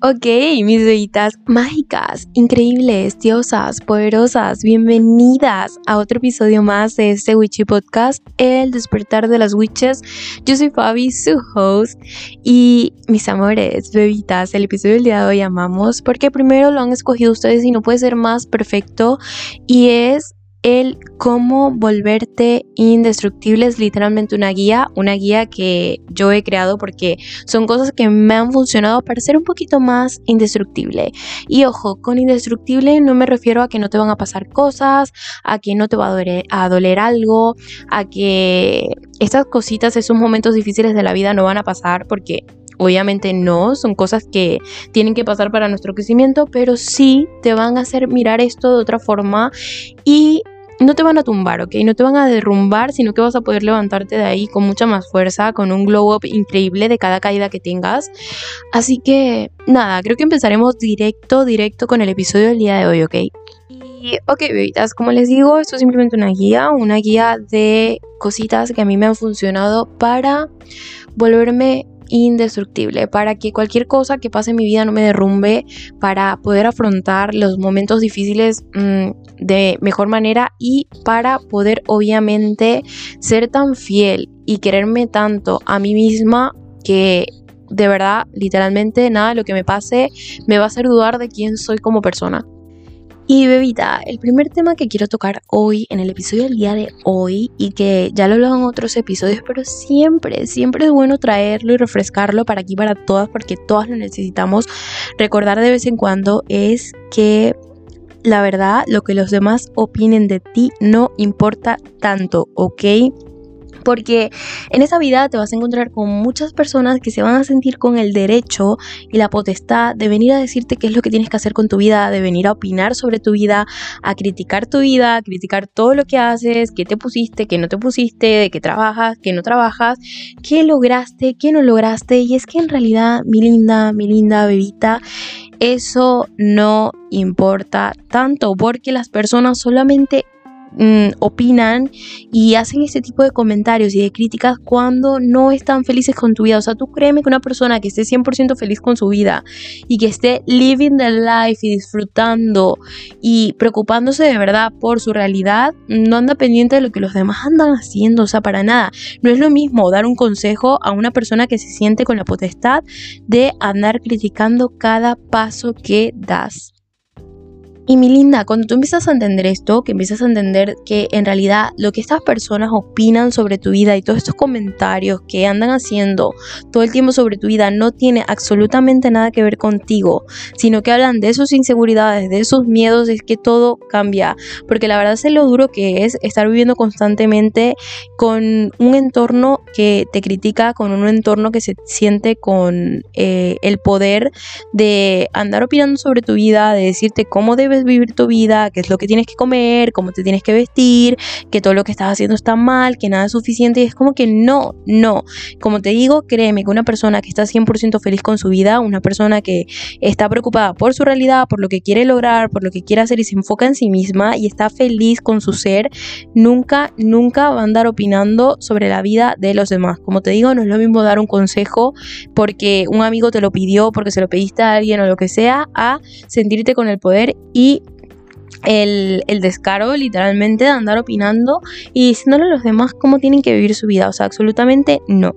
Ok, mis bebitas mágicas, increíbles, diosas, poderosas, bienvenidas a otro episodio más de este Witchy Podcast, El despertar de las witches. Yo soy Fabi, su host, y mis amores, bebitas, el episodio del día de hoy amamos porque primero lo han escogido ustedes y no puede ser más perfecto y es el cómo volverte indestructible es literalmente una guía, una guía que yo he creado porque son cosas que me han funcionado para ser un poquito más indestructible. Y ojo, con indestructible no me refiero a que no te van a pasar cosas, a que no te va a doler, algo, a que estas cositas, esos momentos difíciles de la vida no van a pasar porque Obviamente no, son cosas que tienen que pasar para nuestro crecimiento, pero sí te van a hacer mirar esto de otra forma y no te van a tumbar, ¿ok? No te van a derrumbar, sino que vas a poder levantarte de ahí con mucha más fuerza, con un glow up increíble de cada caída que tengas. Así que, nada, creo que empezaremos directo, directo con el episodio del día de hoy, ¿ok? Y, ok, bebitas, como les digo, esto es simplemente una guía, una guía de cositas que a mí me han funcionado para volverme indestructible, para que cualquier cosa que pase en mi vida no me derrumbe, para poder afrontar los momentos difíciles mm, de mejor manera y para poder obviamente ser tan fiel y quererme tanto a mí misma que de verdad, literalmente, nada de lo que me pase me va a hacer dudar de quién soy como persona. Y bebita, el primer tema que quiero tocar hoy, en el episodio del día de hoy, y que ya lo he hablado en otros episodios, pero siempre, siempre es bueno traerlo y refrescarlo para aquí, para todas, porque todas lo necesitamos recordar de vez en cuando, es que la verdad, lo que los demás opinen de ti no importa tanto, ¿ok? Porque en esa vida te vas a encontrar con muchas personas que se van a sentir con el derecho y la potestad de venir a decirte qué es lo que tienes que hacer con tu vida, de venir a opinar sobre tu vida, a criticar tu vida, a criticar todo lo que haces, qué te pusiste, qué no te pusiste, de qué trabajas, qué no trabajas, qué lograste, qué no lograste. Y es que en realidad, mi linda, mi linda bebita, eso no importa tanto porque las personas solamente Mm, opinan y hacen este tipo de comentarios y de críticas cuando no están felices con tu vida. O sea, tú créeme que una persona que esté 100% feliz con su vida y que esté living the life y disfrutando y preocupándose de verdad por su realidad, no anda pendiente de lo que los demás andan haciendo. O sea, para nada. No es lo mismo dar un consejo a una persona que se siente con la potestad de andar criticando cada paso que das. Y mi linda, cuando tú empiezas a entender esto, que empiezas a entender que en realidad lo que estas personas opinan sobre tu vida y todos estos comentarios que andan haciendo todo el tiempo sobre tu vida no tiene absolutamente nada que ver contigo, sino que hablan de sus inseguridades, de sus miedos, es que todo cambia. Porque la verdad es lo duro que es estar viviendo constantemente con un entorno que te critica, con un entorno que se siente con eh, el poder de andar opinando sobre tu vida, de decirte cómo debes vivir tu vida, qué es lo que tienes que comer, cómo te tienes que vestir, que todo lo que estás haciendo está mal, que nada es suficiente. Y es como que no, no. Como te digo, créeme que una persona que está 100% feliz con su vida, una persona que está preocupada por su realidad, por lo que quiere lograr, por lo que quiere hacer y se enfoca en sí misma y está feliz con su ser, nunca, nunca va a andar opinando sobre la vida de los demás. Como te digo, no es lo mismo dar un consejo porque un amigo te lo pidió, porque se lo pediste a alguien o lo que sea, a sentirte con el poder y el, el, descaro literalmente de andar opinando y diciéndole a los demás cómo tienen que vivir su vida. O sea, absolutamente no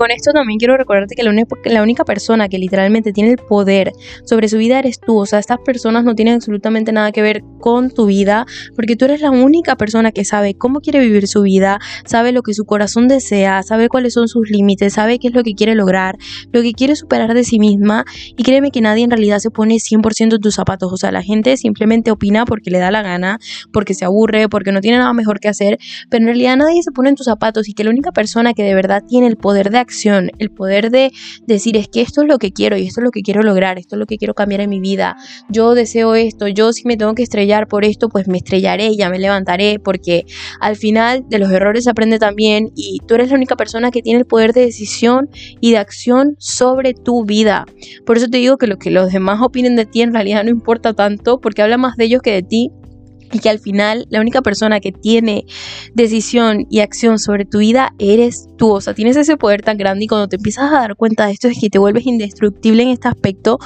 con esto también quiero recordarte que la, única persona que literalmente tiene el poder sobre su vida eres tú. O sea, estas personas no tienen absolutamente nada que ver con tu vida, porque tú eres la única persona que sabe cómo quiere vivir su vida, sabe lo que su corazón desea, sabe cuáles son sus límites, sabe qué es lo que quiere lograr, lo que quiere superar de sí misma. Y créeme que nadie en realidad se pone 100% en tus zapatos. O sea, la gente simplemente opina porque le da la gana, porque se aburre, porque no tiene nada mejor que hacer, pero en realidad nadie se pone en tus zapatos y que la única persona que de verdad tiene el poder de el poder de decir es que esto es lo que quiero y esto es lo que quiero lograr, esto es lo que quiero cambiar en mi vida, yo deseo esto, yo si me tengo que estrellar por esto, pues me estrellaré, y ya me levantaré, porque al final de los errores se aprende también y tú eres la única persona que tiene el poder de decisión y de acción sobre tu vida. Por eso te digo que lo que los demás opinen de ti en realidad no importa tanto, porque habla más de ellos que de ti y que al final la única persona que tiene decisión y acción sobre tu vida eres tú, o sea, tienes ese poder tan grande y cuando te empiezas a dar cuenta de esto es que te vuelves indestructible en este aspecto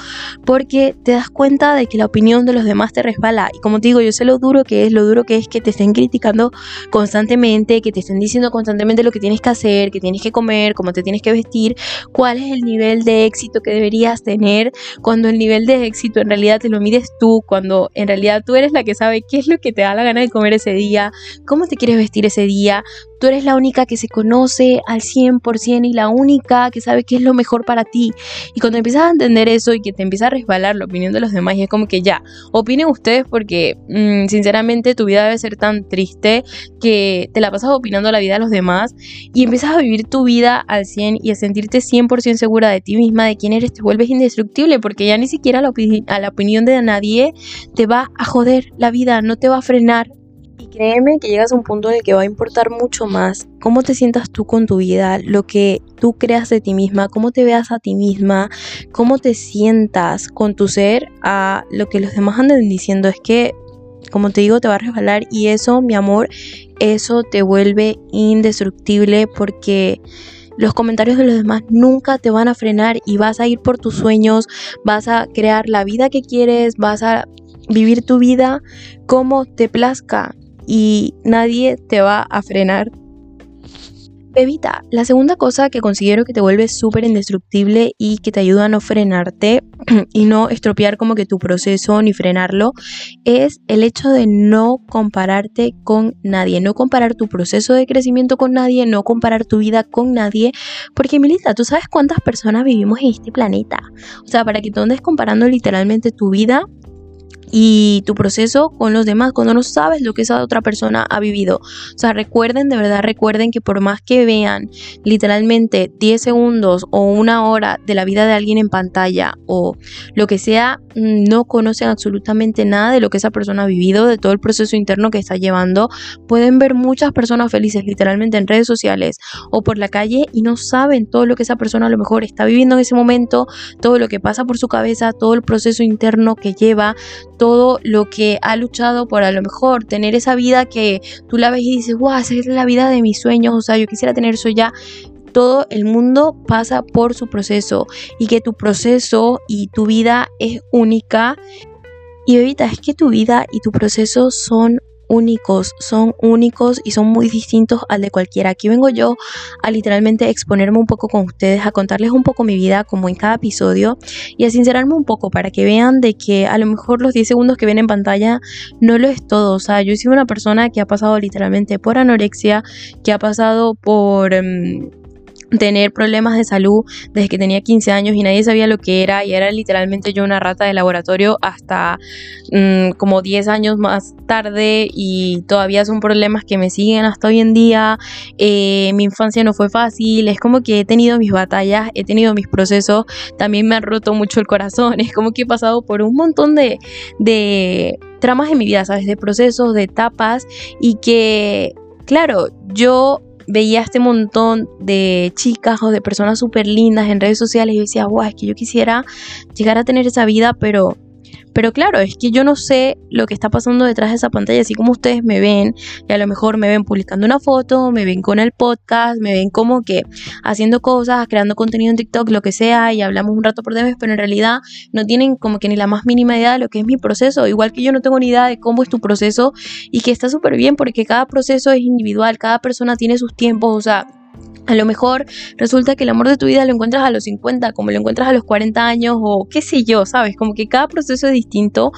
porque te das cuenta de que la opinión de los demás te resbala. Y como te digo, yo sé lo duro que es, lo duro que es que te estén criticando constantemente, que te estén diciendo constantemente lo que tienes que hacer, que tienes que comer, cómo te tienes que vestir, cuál es el nivel de éxito que deberías tener, cuando el nivel de éxito en realidad te lo mides tú, cuando en realidad tú eres la que sabe qué es lo que te da la gana de comer ese día, cómo te quieres vestir ese día. Tú eres la única que se conoce al 100% y la única que sabe qué es lo mejor para ti. Y cuando empiezas a entender eso y que te empieza a resbalar la opinión de los demás, y es como que ya, opinen ustedes porque mm, sinceramente tu vida debe ser tan triste que te la pasas opinando la vida de los demás y empiezas a vivir tu vida al 100 y a sentirte 100% segura de ti misma, de quién eres, te vuelves indestructible porque ya ni siquiera la a la opinión de nadie te va a joder la vida, no te va a frenar. Y créeme que llegas a un punto en el que va a importar mucho más cómo te sientas tú con tu vida, lo que tú creas de ti misma, cómo te veas a ti misma, cómo te sientas con tu ser, a lo que los demás andan diciendo. Es que, como te digo, te va a resbalar y eso, mi amor, eso te vuelve indestructible porque los comentarios de los demás nunca te van a frenar y vas a ir por tus sueños, vas a crear la vida que quieres, vas a vivir tu vida como te plazca y nadie te va a frenar. Bebita, la segunda cosa que considero que te vuelve súper indestructible y que te ayuda a no frenarte y no estropear como que tu proceso ni frenarlo es el hecho de no compararte con nadie, no comparar tu proceso de crecimiento con nadie, no comparar tu vida con nadie, porque Milita, tú sabes cuántas personas vivimos en este planeta. O sea, para que tú andes comparando literalmente tu vida y tu proceso con los demás cuando no sabes lo que esa otra persona ha vivido. O sea, recuerden, de verdad recuerden que por más que vean literalmente 10 segundos o una hora de la vida de alguien en pantalla o lo que sea, no conocen absolutamente nada de lo que esa persona ha vivido, de todo el proceso interno que está llevando. Pueden ver muchas personas felices literalmente en redes sociales o por la calle y no saben todo lo que esa persona a lo mejor está viviendo en ese momento, todo lo que pasa por su cabeza, todo el proceso interno que lleva, todo lo que ha luchado por a lo mejor tener esa vida que tú la ves y dices, wow, esa es la vida de mis sueños, o sea, yo quisiera tener eso ya. Todo el mundo pasa por su proceso y que tu proceso y tu vida es única. Y ahorita es que tu vida y tu proceso son únicos, son únicos y son muy distintos al de cualquiera. Aquí vengo yo a literalmente exponerme un poco con ustedes, a contarles un poco mi vida como en cada episodio y a sincerarme un poco para que vean de que a lo mejor los 10 segundos que ven en pantalla no lo es todo. O sea, yo sido una persona que ha pasado literalmente por anorexia, que ha pasado por... Em, tener problemas de salud desde que tenía 15 años y nadie sabía lo que era y era literalmente yo una rata de laboratorio hasta mm, como 10 años más tarde y todavía son problemas que me siguen hasta hoy en día. Eh, mi infancia no fue fácil, es como que he tenido mis batallas, he tenido mis procesos, también me han roto mucho el corazón, es como que he pasado por un montón de, de tramas en mi vida, ¿sabes? De procesos, de etapas y que, claro, yo veía este montón de chicas o de personas súper lindas en redes sociales y decía, guau, es que yo quisiera llegar a tener esa vida, pero pero claro, es que yo no sé lo que está pasando detrás de esa pantalla, así como ustedes me ven, y a lo mejor me ven publicando una foto, me ven con el podcast, me ven como que haciendo cosas, creando contenido en TikTok, lo que sea, y hablamos un rato por vez, pero en realidad no tienen como que ni la más mínima idea de lo que es mi proceso, igual que yo no tengo ni idea de cómo es tu proceso y que está súper bien porque cada proceso es individual, cada persona tiene sus tiempos, o sea, a lo mejor resulta que el amor de tu vida lo encuentras a los 50, como lo encuentras a los 40 años o qué sé yo, ¿sabes? Como que cada proceso es distinto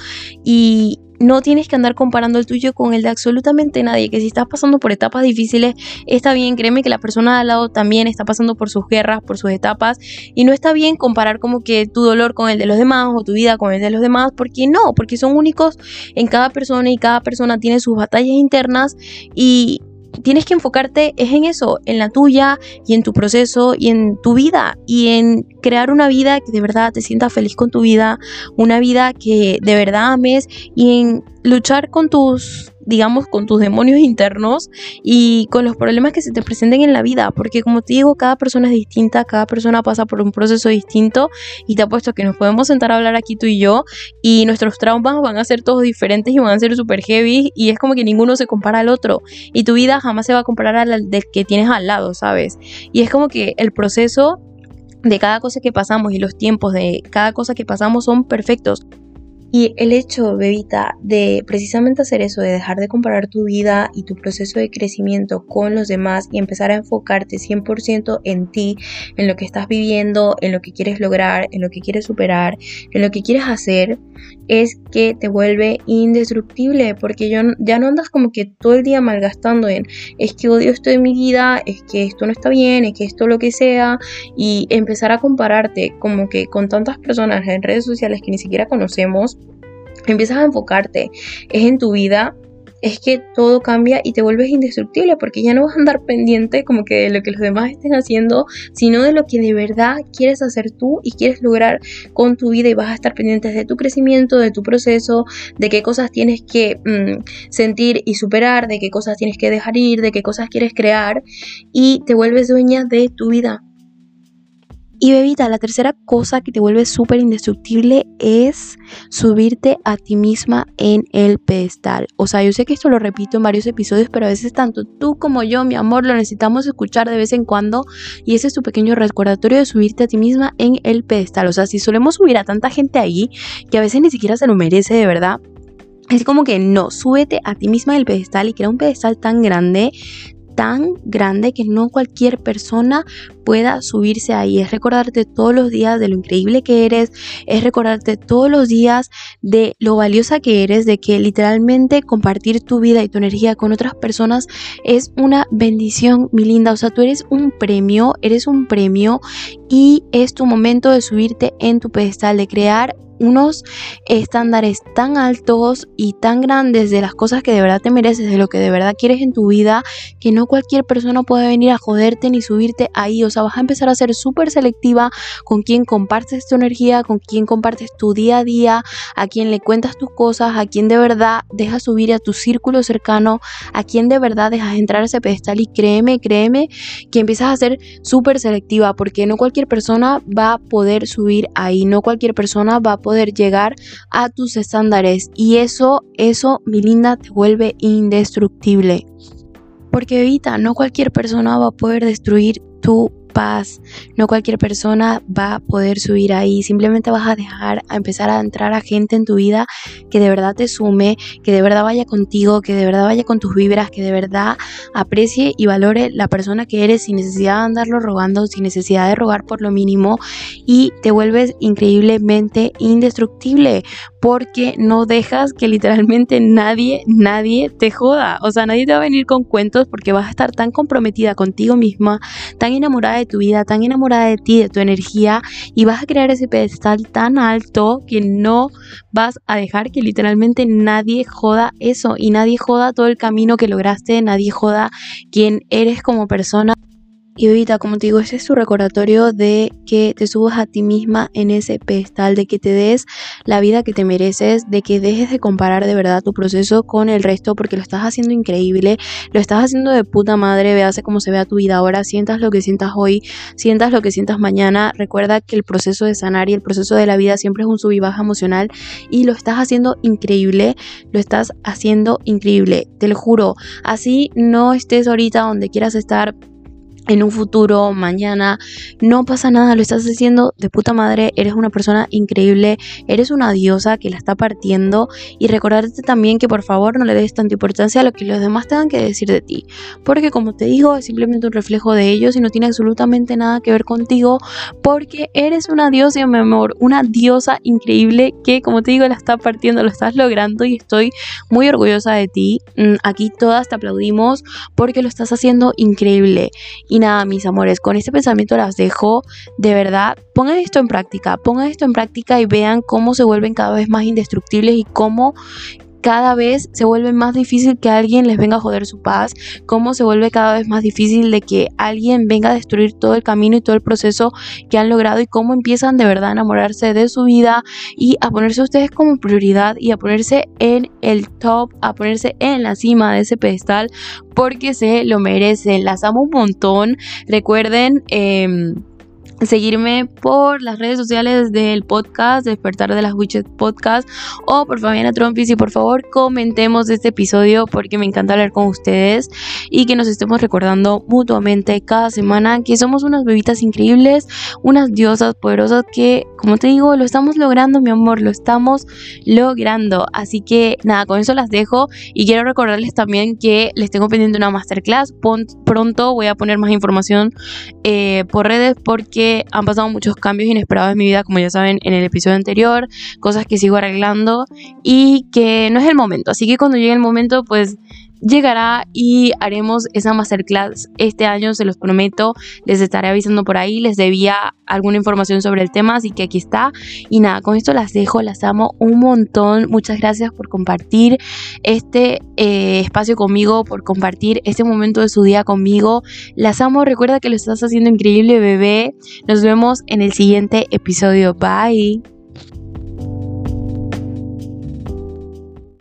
y no tienes que andar comparando el tuyo con el de absolutamente nadie, que si estás pasando por etapas difíciles, está bien, créeme que la persona de al lado también está pasando por sus guerras, por sus etapas, y no está bien comparar como que tu dolor con el de los demás o tu vida con el de los demás, porque no, porque son únicos en cada persona y cada persona tiene sus batallas internas y tienes que enfocarte es en eso, en la tuya y en tu proceso y en tu vida y en crear una vida que de verdad te sienta feliz con tu vida, una vida que de verdad ames y en luchar con tus digamos, con tus demonios internos y con los problemas que se te presenten en la vida, porque como te digo, cada persona es distinta, cada persona pasa por un proceso distinto y te apuesto que nos podemos sentar a hablar aquí tú y yo y nuestros traumas van a ser todos diferentes y van a ser súper heavy y es como que ninguno se compara al otro y tu vida jamás se va a comparar al del que tienes al lado, ¿sabes? Y es como que el proceso de cada cosa que pasamos y los tiempos de cada cosa que pasamos son perfectos. Y el hecho, bebita, de precisamente hacer eso, de dejar de comparar tu vida y tu proceso de crecimiento con los demás y empezar a enfocarte 100% en ti, en lo que estás viviendo, en lo que quieres lograr, en lo que quieres superar, en lo que quieres hacer, es que te vuelve indestructible porque ya no andas como que todo el día malgastando en es que odio esto de mi vida, es que esto no está bien, es que esto lo que sea y empezar a compararte como que con tantas personas en redes sociales que ni siquiera conocemos empiezas a enfocarte es en tu vida, es que todo cambia y te vuelves indestructible porque ya no vas a andar pendiente como que de lo que los demás estén haciendo, sino de lo que de verdad quieres hacer tú y quieres lograr con tu vida y vas a estar pendiente de tu crecimiento, de tu proceso, de qué cosas tienes que mm, sentir y superar, de qué cosas tienes que dejar ir, de qué cosas quieres crear y te vuelves dueña de tu vida. Y bebita, la tercera cosa que te vuelve súper indestructible es subirte a ti misma en el pedestal. O sea, yo sé que esto lo repito en varios episodios, pero a veces tanto tú como yo, mi amor, lo necesitamos escuchar de vez en cuando. Y ese es tu pequeño recordatorio de subirte a ti misma en el pedestal. O sea, si solemos subir a tanta gente ahí, que a veces ni siquiera se lo merece de verdad, es como que no, súbete a ti misma en el pedestal y crea un pedestal tan grande, tan grande que no cualquier persona pueda subirse ahí. Es recordarte todos los días de lo increíble que eres, es recordarte todos los días de lo valiosa que eres, de que literalmente compartir tu vida y tu energía con otras personas es una bendición, mi linda. O sea, tú eres un premio, eres un premio y es tu momento de subirte en tu pedestal, de crear unos estándares tan altos y tan grandes de las cosas que de verdad te mereces, de lo que de verdad quieres en tu vida, que no cualquier persona puede venir a joderte ni subirte ahí. O sea, vas a empezar a ser súper selectiva con quien compartes tu energía, con quien compartes tu día a día, a quien le cuentas tus cosas, a quien de verdad dejas subir a tu círculo cercano, a quien de verdad dejas entrar a ese pedestal. Y créeme, créeme que empiezas a ser súper selectiva porque no cualquier persona va a poder subir ahí, no cualquier persona va a poder llegar a tus estándares y eso, eso, mi linda, te vuelve indestructible. Porque evita, no cualquier persona va a poder destruir tu paz. No cualquier persona va a poder subir ahí. Simplemente vas a dejar a empezar a entrar a gente en tu vida que de verdad te sume, que de verdad vaya contigo, que de verdad vaya con tus vibras, que de verdad aprecie y valore la persona que eres sin necesidad de andarlo rogando, sin necesidad de rogar por lo mínimo y te vuelves increíblemente indestructible porque no dejas que literalmente nadie, nadie te joda. O sea, nadie te va a venir con cuentos porque vas a estar tan comprometida contigo misma, tan enamorada de tu vida, tan enamorada de ti, de tu energía, y vas a crear ese pedestal tan alto que no vas a dejar que literalmente nadie joda eso y nadie joda todo el camino que lograste, nadie joda quién eres como persona. Y ahorita, como te digo, ese es tu recordatorio de que te subas a ti misma en ese pedestal, de que te des la vida que te mereces, de que dejes de comparar de verdad tu proceso con el resto, porque lo estás haciendo increíble, lo estás haciendo de puta madre, veas cómo se vea tu vida ahora, sientas lo que sientas hoy, sientas lo que sientas mañana, recuerda que el proceso de sanar y el proceso de la vida siempre es un sub y baja emocional y lo estás haciendo increíble, lo estás haciendo increíble, te lo juro, así no estés ahorita donde quieras estar en un futuro, mañana, no pasa nada, lo estás haciendo de puta madre, eres una persona increíble, eres una diosa que la está partiendo y recordarte también que por favor no le des tanta importancia a lo que los demás tengan que decir de ti, porque como te digo, es simplemente un reflejo de ellos y no tiene absolutamente nada que ver contigo, porque eres una diosa, mi amor, una diosa increíble que como te digo la está partiendo, lo estás logrando y estoy muy orgullosa de ti. Mm, aquí todas te aplaudimos porque lo estás haciendo increíble. Y nada, mis amores, con este pensamiento las dejo. De verdad, pongan esto en práctica, pongan esto en práctica y vean cómo se vuelven cada vez más indestructibles y cómo cada vez se vuelve más difícil que alguien les venga a joder su paz, cómo se vuelve cada vez más difícil de que alguien venga a destruir todo el camino y todo el proceso que han logrado y cómo empiezan de verdad a enamorarse de su vida y a ponerse ustedes como prioridad y a ponerse en el top, a ponerse en la cima de ese pedestal porque se lo merecen. Las amo un montón. Recuerden... Eh, seguirme por las redes sociales del podcast, Despertar de las Witches Podcast o por Fabiana Trompis y por favor comentemos este episodio porque me encanta hablar con ustedes y que nos estemos recordando mutuamente cada semana que somos unas bebitas increíbles, unas diosas poderosas que, como te digo, lo estamos logrando, mi amor, lo estamos logrando. Así que nada, con eso las dejo y quiero recordarles también que les tengo pendiente una masterclass. Pronto voy a poner más información eh, por redes porque han pasado muchos cambios inesperados en mi vida, como ya saben en el episodio anterior, cosas que sigo arreglando y que no es el momento. Así que cuando llegue el momento, pues llegará y haremos esa masterclass este año, se los prometo. Les estaré avisando por ahí, les debía alguna información sobre el tema, así que aquí está. Y nada, con esto las dejo, las amo un montón. Muchas gracias por compartir este eh, espacio conmigo, por compartir este momento de su día conmigo. Las amo, recuerda que lo estás haciendo increíble, bebé. Nos vemos en el siguiente episodio. Bye.